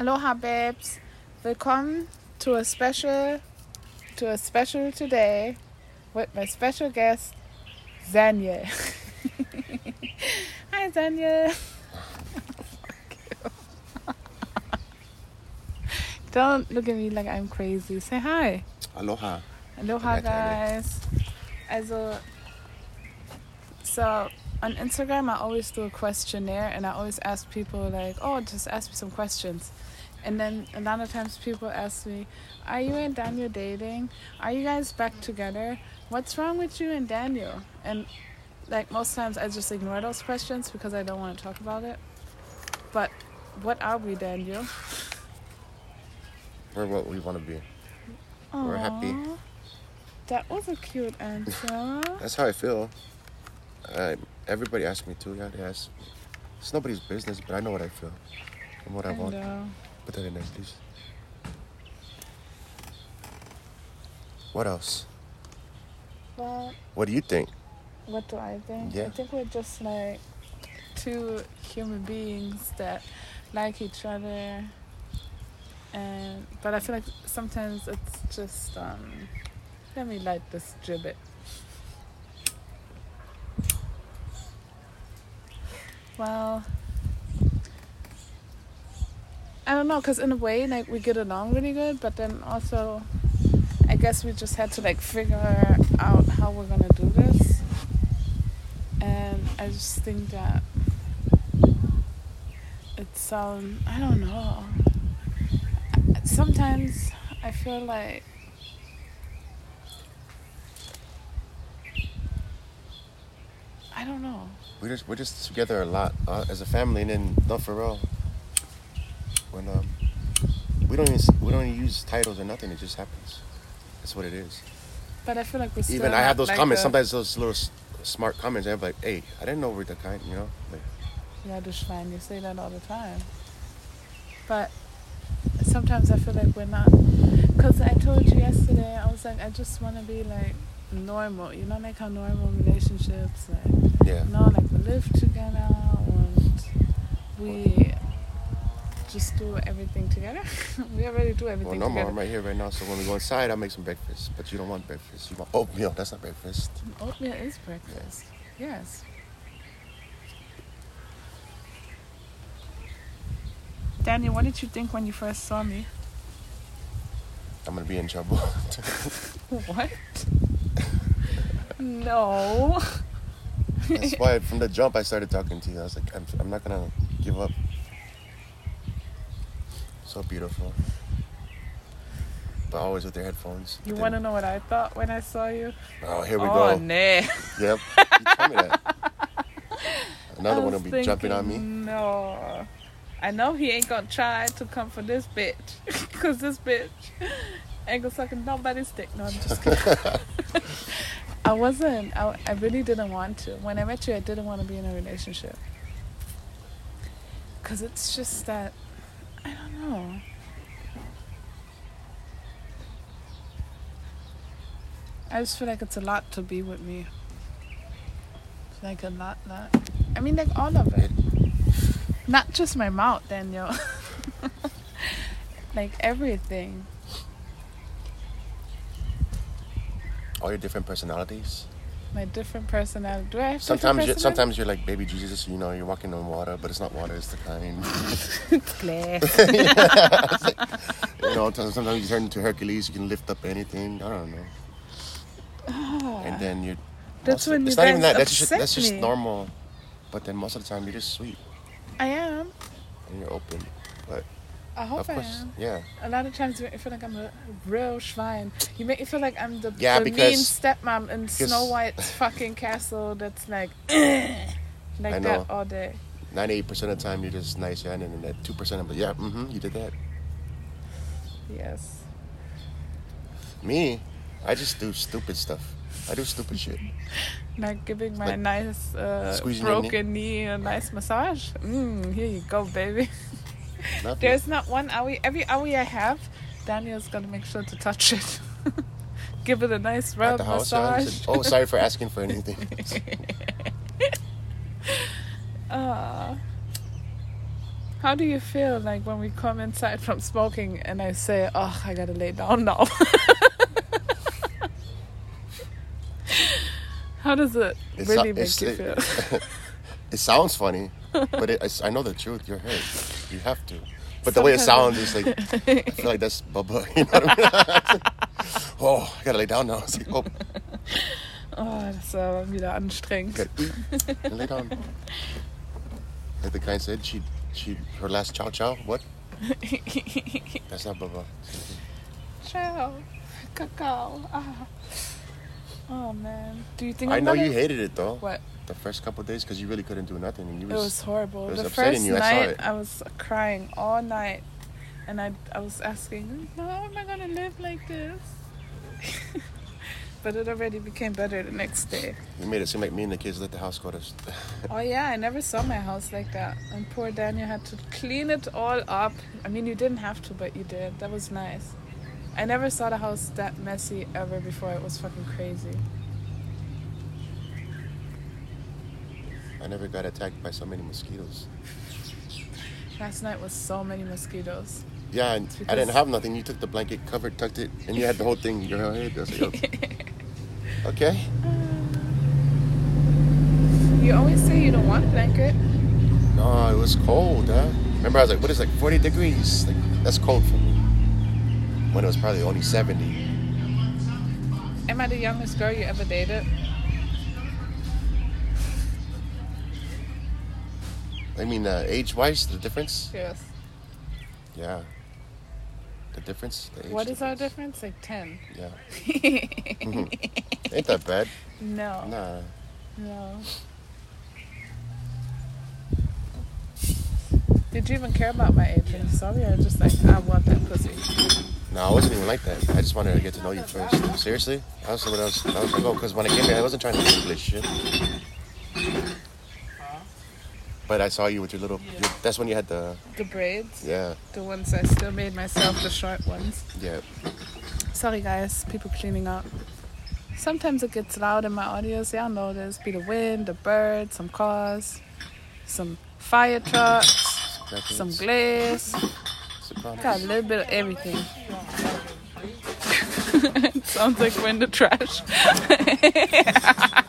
Aloha, babes. Willkommen to a special, to a special today with my special guest, Daniel. Hi, Daniel. Don't look at me like I'm crazy. Say hi. Aloha. Aloha, guys. Also, so on Instagram, I always do a questionnaire and I always ask people, like, oh, just ask me some questions. And then a lot of times people ask me, are you and Daniel dating? Are you guys back together? What's wrong with you and Daniel? And like most times, I just ignore those questions because I don't want to talk about it. But what are we, Daniel? We're what we want to be. We're happy. That was a cute answer. That's how I feel. Uh, everybody asks me too. Yeah, they ask. It's nobody's business, but I know what I feel and what I, I want. know. Put that in there, please. What else? Well, What do you think? what do I think? Yeah. I think we're just like two human beings that like each other. And but I feel like sometimes it's just um let me light this gibbet. Well, I don't know, cause in a way, like we get along really good, but then also, I guess we just had to like figure out how we're gonna do this, and I just think that it's um I don't know. Sometimes I feel like I don't know. We just we're just together a lot uh, as a family, and then not for real. When um, we don't even we don't even use titles or nothing. It just happens. That's what it is. But I feel like we still Even I have those like comments. Sometimes those little s- smart comments. I'm like, hey, I didn't know we're the kind. You know. Like, Yeah, the Schwein, you say that all the time. But sometimes I feel like we're not. Because I told you yesterday, I was like, I just want to be like normal. You know, like how normal relationships, like, yeah. you know, like we live together and we just do everything together. we already do Well, everything no more. I'm right here right now. So when we go inside, I'll make some breakfast. But you don't want breakfast. You want oatmeal. That's not breakfast. Oatmeal is breakfast. Yes. Daniel, what did you think when you first saw me? I'm gonna be in trouble. What? no. That's why from the jump I started talking to you. I was like, I'm, I'm not gonna give up. So beautiful. But always with their headphones. You want to know what I thought when I saw you? Oh, here we oh, go. nah. Yep. You told me that. Another one will be jumping on me. No. I know he ain't gonna try to come for this bitch. Because this bitch ain't gonna suck nobody's dick. No, I'm just kidding. I wasn't. I, I really didn't want to. When I met you, I didn't want to be in a relationship. Because it's just that. I don't know. I just feel like it's a lot to be with me. It's like a lot, lot. I mean, like all of it. Not just my mouth, Daniel. like everything. All your different personalities. My different personality. Do I have Sometimes, you're, sometimes you're like baby Jesus. You know, you're walking on water, but it's not water. It's the kind. Glass. you know, sometimes you turn into Hercules. You can lift up anything. I don't know. Ah. And then you're. That's of- when it's you not even that. That's just that's just normal. But then most of the time you're just sweet I am. and you're open. But I hope of I course, am. yeah. A lot of times you make me feel like I'm a real Schwein. You make me feel like I'm the, Yeah, the mean stepmom in Snow White's fucking castle that's like, like that all day. Ninety-eight percent of the time you're just nice, yeah, and then that two percent, I'm like, yeah, mm-hmm, you did that. Yes. Me, I just do stupid stuff. I do stupid shit. Like giving my Like nice uh, your knee? broken knee a nice massage. Mm, here you go, baby. Nothing. There's not one owie. Every owie I have, Daniel's gonna make sure to touch it. Give it a nice rub house. massage. oh, sorry for asking for anything. Uh, how do you feel like when we come inside from smoking and I say, "Oh, I gotta lay down now"? How does it It really so- make you feel? It sounds funny, but it, I, I know the truth. You're hurt. You have to. But the way it sounds is like I feel like that's Bubba. You know I mean? oh, I gotta lay down now. It's like, oh, Oh, das ist aber wieder anstrengend. eat. lay down. Like the guy said, she she her last chow chow. What? That's not Bubba. Ciao. Cacao. Ah. Oh man. Do you think I know you hated it though. What? The first couple days because you really couldn't do nothing and you was, it was horrible. it was the upsetting first you, I night it. I was crying all night, and I I was asking, how am I gonna live like this? but it already became better the next day. you made it seem like me and the kids let the house go to. Oh yeah, I never saw my house like that. And poor Daniel had to clean it all up. I mean, you didn't have to, but you did. That was nice. I never saw the house that messy ever before. It was fucking crazy. I never got attacked by so many mosquitoes. Last night was so many mosquitoes. Yeah, and I didn't have nothing. You took the blanket, covered, tucked it, and you had the whole thing in your head. I was like, oh. okay. okay. You always say you don't want a blanket. No, it was cold, huh? Remember, I was like, what is like 40 degrees? Like, that's cold for me. When it was probably only 70. Am I the youngest girl you ever dated? I mean, uh, age wise, the difference? Yes. Yeah. The difference? The age What is our difference? Like 10. Yeah. Ain't that bad? no. Nah. No. Did you even care about my age when you saw me? Or just like, I want that pussy? No, I wasn't even like that. I just wanted to get to know you first. Seriously? I was what I was. I was like, oh, because when I came here, I wasn't trying to a relationship. But I saw you with your little. Your, that's when you had the. The braids? Yeah, The ones I still made myself, the short ones. yeah. Sorry guys, people cleaning up. Sometimes it gets loud in my audios. Y'all know this. Be the wind, the birds, some cars, some fire trucks, Records, some glass. Got a little bit of everything. Sounds like we're in the trash.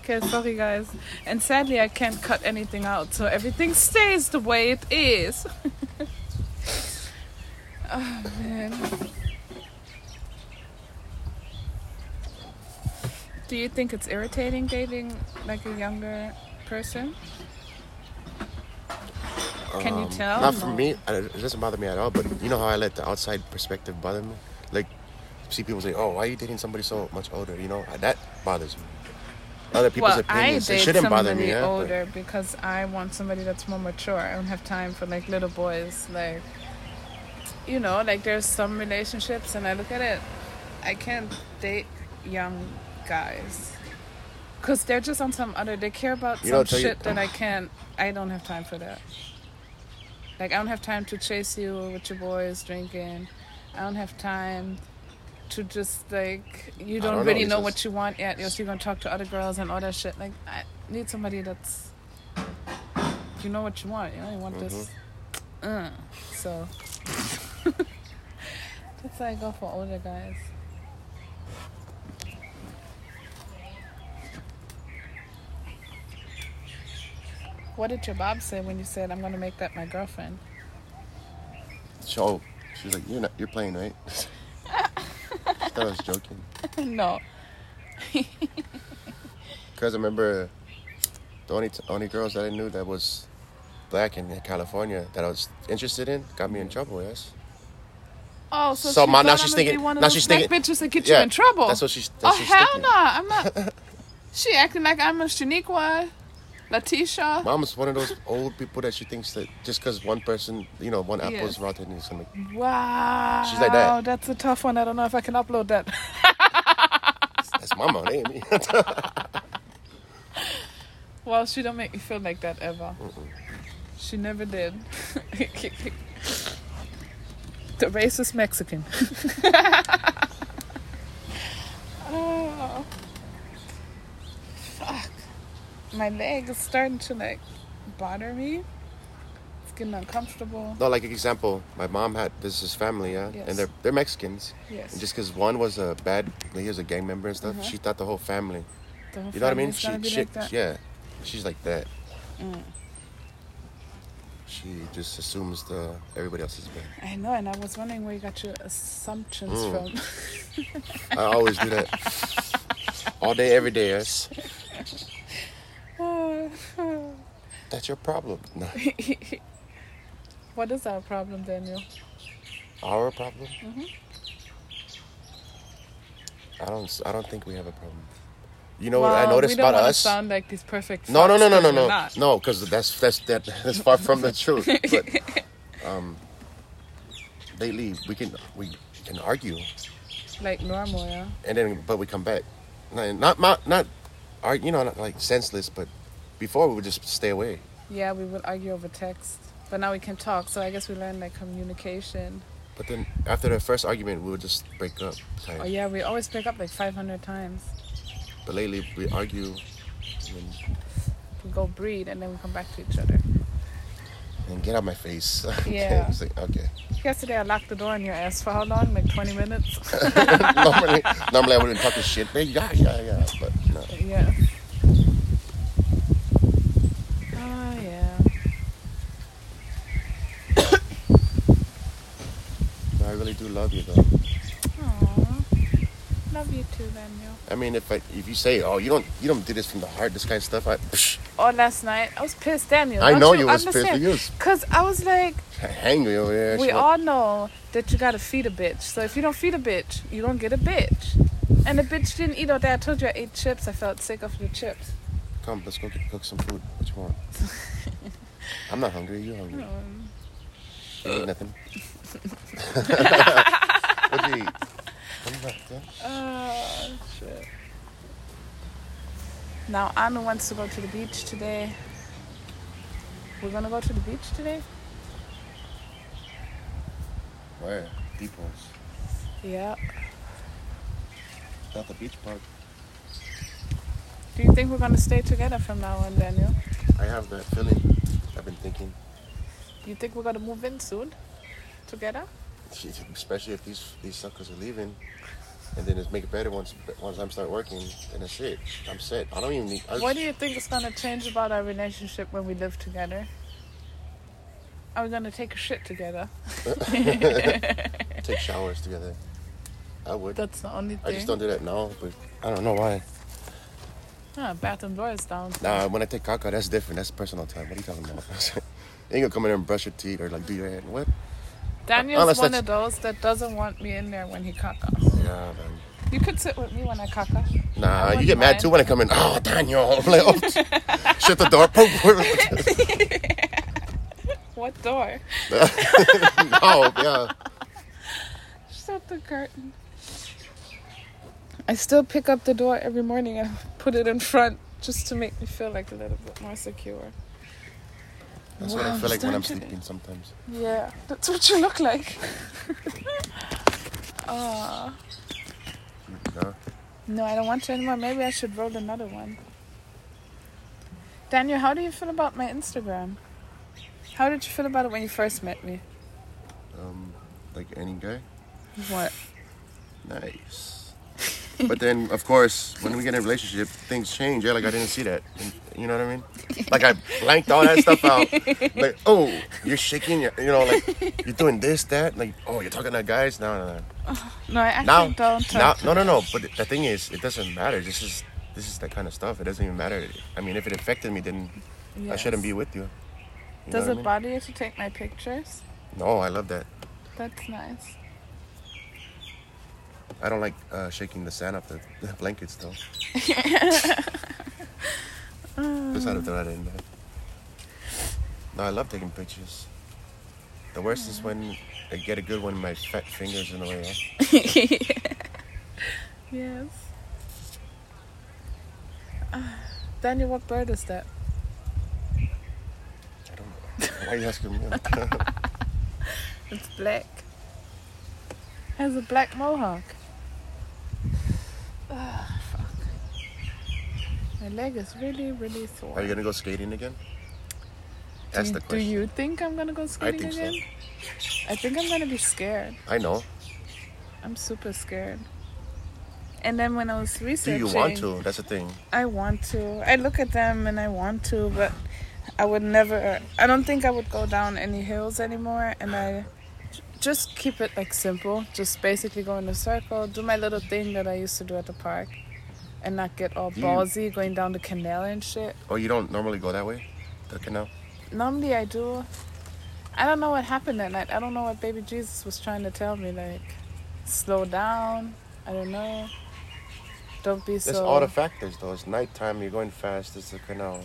Okay, sorry guys. And sadly, I can't cut anything out, so everything stays the way it is. oh man. Do you think it's irritating dating like a younger person? Can you Um, tell? Not for No. me. It doesn't bother me at all. But you know how I let the outside perspective bother me. Like, see people say, "Oh, why are you dating somebody so much older?" You know that bothers me. Other people's well, I opinions. It date shouldn't bother me. Yeah, but- older because I want somebody that's more mature. I don't have time for like little boys. Like, you know, like there's some relationships, and I look at it. I can't date young guys because they're just on some other. They care about You some tell you- shit that I can't. I don't have time for that. Like I don't have time to chase you with your boys drinking. I don't have time to just like you don't, don't really it's know what you want yet. You're still gonna talk to other girls and all that shit. Like I need somebody that's you know what you want. You know you want this. Uh, so that's why I go for older guys. What did your Bob say when you said I'm gonna make that my girlfriend? So she was like, "You're not. You're playing, right?" I thought I was joking. no. Because I remember the only only girls that I knew that was black in California that I was interested in got me in trouble. Yes. Oh, so, So she ma- now she's thinking- one of now she's thinking- bitches that get Yeah, you in trouble. That's what she's. oh That's what she's hell no! I'm not. she acting like I'm a Shaniqua, Letitia. Mom's one of those old people that she thinks that just because one person, you know, one apple Yes. is rotten, is gonna. Wow. She's like that. Oh, that's a tough one. I don't know if I can upload that. That's mama, that ain't me. well, she don't make me feel like that ever. She never did. The racist Mexican. oh. My leg is starting to like bother me. It's getting uncomfortable. No, like example, my mom had this is family, yeah, Yes. and they're they're Mexicans. Yes. And just because one was a bad, he was a gang member and stuff, Uh-huh. she thought the whole family. The whole You know what I mean? She, she, like that. yeah, she's like that. Mm. She just assumes the everybody else is bad. I know, and I was wondering where you got your assumptions Mm. from. I always do that. All day, every day, yes. That's your problem. No, what is our problem, Daniel? our problem. Mhm. I don't. I don't think we have a problem. You know well, what I noticed we don't about us? sound like these perfect. No, no, no, no, no, no, no, because that's that's that that's far from the truth. But um, lately we can we can argue, Like normal, yeah. and then but we come back. Not not not, not you know, not like senseless, but before we would just stay away. Yeah, we would argue over text, but now we can talk. So I guess we learned like communication. But then after the first argument, we would just break up. Oh yeah, we always break up like 500 times. But lately we argue and, We go breed and then we come back to each other. and get out my face. okay. Yeah. It's like, okay. Yesterday I locked the door in your ass for how long? Like 20 minutes. normally, normally I wouldn't talk this shit. But yeah, yeah, yeah. But no. yeah. Oh yeah. no, I really do love you though. Aww. Love you too, Daniel. I mean, if I, if you say, oh, you don't you don't do this from the heart, this kind of stuff, I psh, Oh, last night I was pissed, Daniel. I know you you was pissed. understand? You Cause I was like, hangry over there. we all know that you gotta feed a bitch. So if you don't feed a bitch, you don't get a bitch. And the bitch didn't eat all that. I told you I ate chips. I felt sick of the chips. Come, let's go get, cook some food. What you want? I'm not hungry. You hungry? Um, You eat nothing. What'd you eat? Oh shit. Now Anu wants to go to the beach today. We're gonna go to the beach today? Where? Depots. Yeah. Not the beach park. Do you think we're gonna stay together from now on, Daniel? I have that feeling. I've been thinking, Do You think we're gonna move in soon? Together? Especially if these these suckers are leaving, and then it's make it better once once I'm start working. Then that's it. I'm set. I don't even need. I What do you think is gonna change about our relationship when we live together? Are we gonna take a shit together? take showers together. I would. That's the only thing. I just don't do that now, but I don't know why. Ah, bathroom door is down. Nah, when I take caca, that's different. That's personal time. What are you talking about? you ain't gonna come in there and brush your teeth or like do your hair. What? Daniel's Unless one that's- of those that doesn't want me in there when he caca. Yeah, man. You could sit with me when I caca. Nah, I you get mad mind. too when I come in. Oh, Daniel. I'm like, oh, shut the door. What door? oh, yeah. Shut the curtain. I still pick up the door every morning and put it in front just to make me feel like a little bit more secure. That's what I feel like when I'm sleeping sometimes. Yeah, that's what you look like. Ah. No? No, I don't want to anymore. Maybe I should roll another one. Daniel, how do you feel about my Instagram? How did you feel about it when you first met me? Um, like any guy? What? Nice. But then, of course, when we get in a relationship, things change. Yeah, like I didn't see that. And- You know what I mean? Like I blanked all that stuff out. Like, oh, you're shaking. You know, like you're doing this, that. Like, oh, you're talking to guys. No, no, no. Oh, no, I actually Now, don't. now, no, no, no. But the thing is, it doesn't matter. This is this is that kind of stuff. It doesn't even matter. I mean, if it affected me, then I shouldn't be with you. You Does what I it mean? bother you to take my pictures? No, I love that. That's nice. I don't like uh, shaking the sand off the, the blankets though. To throw that in there. No, I love taking pictures. The worst is when I get a good one, my fat fingers in the way. Huh? Yes. Ah, Daniel, what bird is that? I don't know. Why are you asking me? It's black. Has a black mohawk. Fuck. My leg is really, really sore. Are you gonna go skating again? do, That's you, the do you think I'm gonna go skating I think so. I think I'm gonna be scared. I know. I'm super scared. And then when I was researching, Do you want to? That's the thing. I want to. I look at them and I want to, but I would never. I don't think I would go down any hills anymore. And I just keep it like simple. Just basically go in a circle, do my little thing that I used to do at the park, and not get all Do you- ballsy going down the canal and shit. Oh, you don't normally go that way? The canal? Normally I do. I don't know what happened that night. I don't know what baby Jesus was trying to tell me. Like, slow down. I don't know. Don't be so. all the factors though. It's nighttime, you're going fast, it's the canal.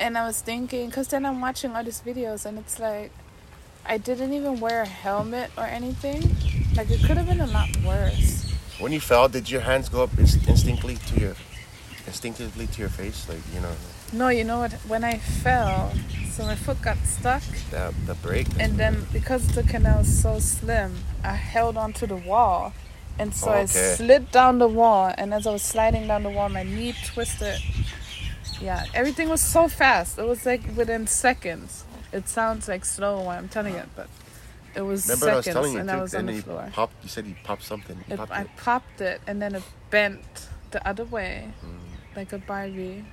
And I was thinking, because then I'm watching all these videos, and it's like, I didn't even wear a helmet or anything. Like, it could have been a lot worse. When you fell, did your hands go up inst- instinctively to your instinctively to your face? Like, you know, No, you know what? When I fell, so my foot got stuck, the, the break? and then because the canal is so slim, I held onto the wall. And so I Okay. slid down the wall, and as I was sliding down the wall, my knee twisted. Yeah, everything was so fast. It was like within seconds. It sounds like slow when I'm telling it, but it was Remember I was seconds, telling you, and I was on and the you floor. popped, you said you popped something. You It, popped I it. popped it, and then it bent the other way, Mm. like a Barbie.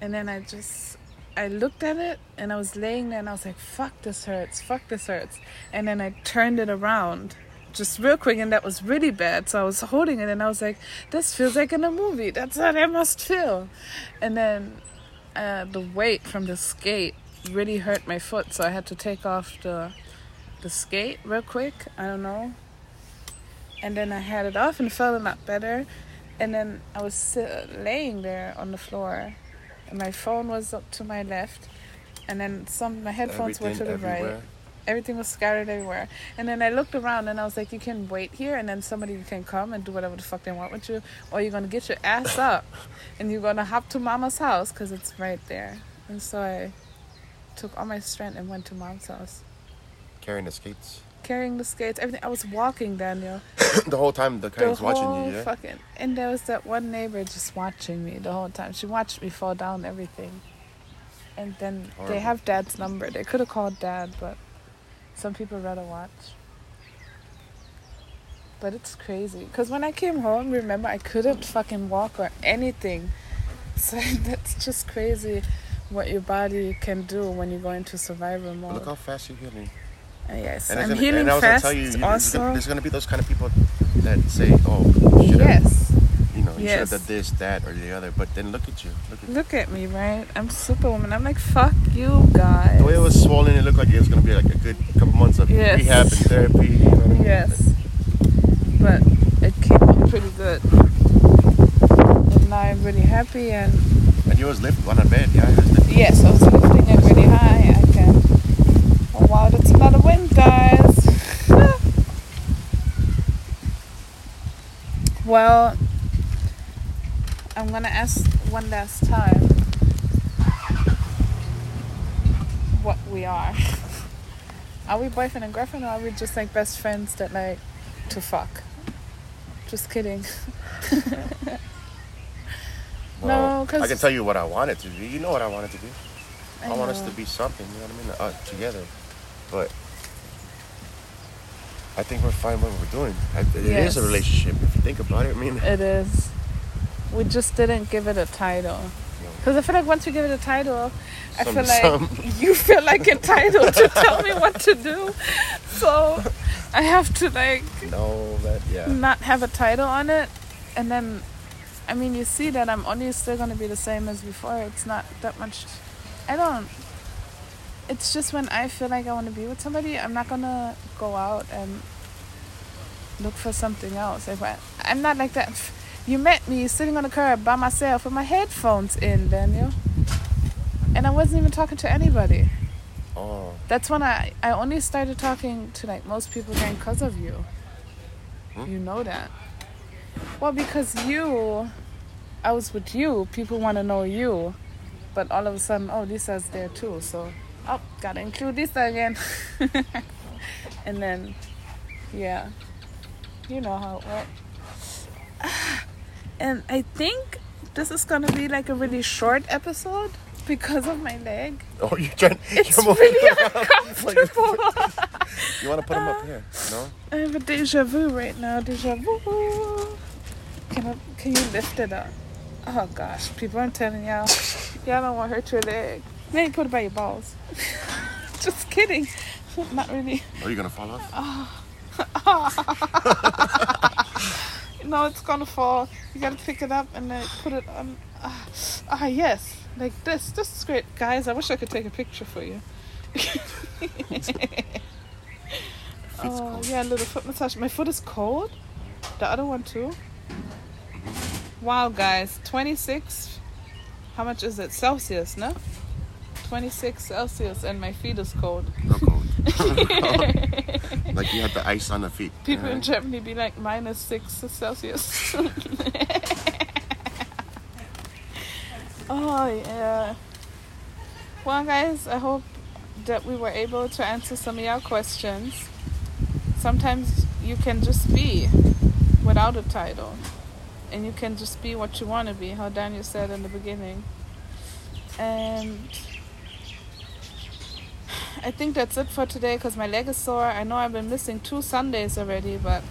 And then I just, I looked at it, and I was laying there, and I was like, "Fuck, this hurts. Fuck, this hurts." And then I turned it around, just real quick, and that was really bad. So I was holding it, and I was like, "This feels like in a movie. That's how I must feel." And then uh, the weight from the skate really hurt my foot, so I had to take off the the skate real quick. I don't know. And then I had it off and felt a lot better. And then I was laying there on the floor, and my phone was up to my left, and then some my headphones were to Everything the right. Everything was scattered everywhere. And then I looked around and I was like, you can wait here and then somebody can come and do whatever the fuck they want with you. Or you're going to get your ass up and you're going to hop to mama's house because it's right there. And so I took all my strength and went to mom's house. Carrying the skates. Carrying the skates, everything. I was walking, Daniel. the whole time the guy's watching you, yeah? fucking. And there was that one neighbor just watching me the whole time. She watched me fall down everything. And then they have dad's number. They could have called dad, but some people rather watch. But it's crazy. Because when I came home, remember, I couldn't fucking walk or anything. So that's just crazy what your body can do when you go into survival mode. Look how fast you're healing. Uh, yes, And, I'm gonna- healing and I was fast. gonna tell you, also, gonna- there's gonna be those kind of people that say, "Oh, you should have, yes. you know, you should have Yes. done this, that, or the other." But then look at you, look at Look at me, right? I'm superwoman. I'm like, fuck you guys. the way it was swollen. It looked like it was gonna be like a good couple months of Yes. rehab and therapy. You know what I mean? Yes. But it came out pretty good. And now I'm really happy and And you was lifting on a bed, yeah. You was lifting. yes, I was lifting it really high. I can Oh wow, that's a lot of wind guys. well I'm gonna ask one last time what we are. Are we boyfriend and girlfriend or are we just like best friends that like to fuck? Just kidding. Well, No, 'cause- I can tell you what I wanted to be. You know what I wanted to be. I, want us to be something. You know what I mean? Uh, together, but. I think we're fine with what we're doing. I, it is Yes. a relationship if you think about it. I mean, It is. We just didn't give it a title. Because I feel like once we give it a title, I feel like some- you feel like entitled to tell me what to do. So I have to like no, that yeah. not have a title on it. And then, I mean, you see that I'm only still going to be the same as before. It's not that much. I don't. It's just when I feel like I want to be with somebody, I'm not going to go out and look for something else. If I, I'm not like that. You met me sitting on the curb by myself with my headphones in, Daniel. And I wasn't even talking to anybody. Oh, That's when I, I only started talking to like most people again because of you. Hmm? You know that. Well, because you, I was with you. People want to know you, but all of a sudden, oh, Lisa's there too. So, oh, gotta include Lisa again. and then, Yeah. You know how it works. And I think this is gonna be like a really short episode because of my leg. Oh, you're trying. It's you're really uncomfortable. You want to put them up here? No. I have a deja vu right now. Deja vu. Can I, can you lift it up? Oh gosh, people, I'm telling y'all, y'all don't want to hurt your leg. Maybe put it by your balls. Just kidding. Not really. Are you gonna fall off? Ah. No, it's gonna fall. You gotta pick it up and then put it on. Ah, ah, yes, like this. This is great, guys. I wish I could take a picture for you. oh yeah, a little foot massage. My foot is cold. The other one too. Wow, guys, twenty six. How much is it? Celsius, no? Twenty six Celsius, and my feet is cold. No cold. like you had the ice on the feet. People in Germany be like minus six Celsius. oh yeah. Well, guys, I hope that we were able to answer some of your questions. Sometimes you can just be without a title, and you can just be what you want to be. How Daniel said in the beginning, and. I think that's it for today because my leg is sore. I know I've been missing two Sundays already, but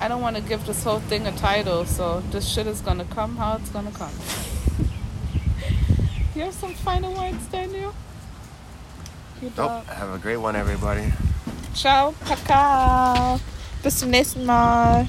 I don't want to give this whole thing a title. So this shit is gonna come how it's gonna come. you have some final words, Daniel? You Nope. Have a great one, everybody. Ciao, Kakao. Bis zum nächsten Mal.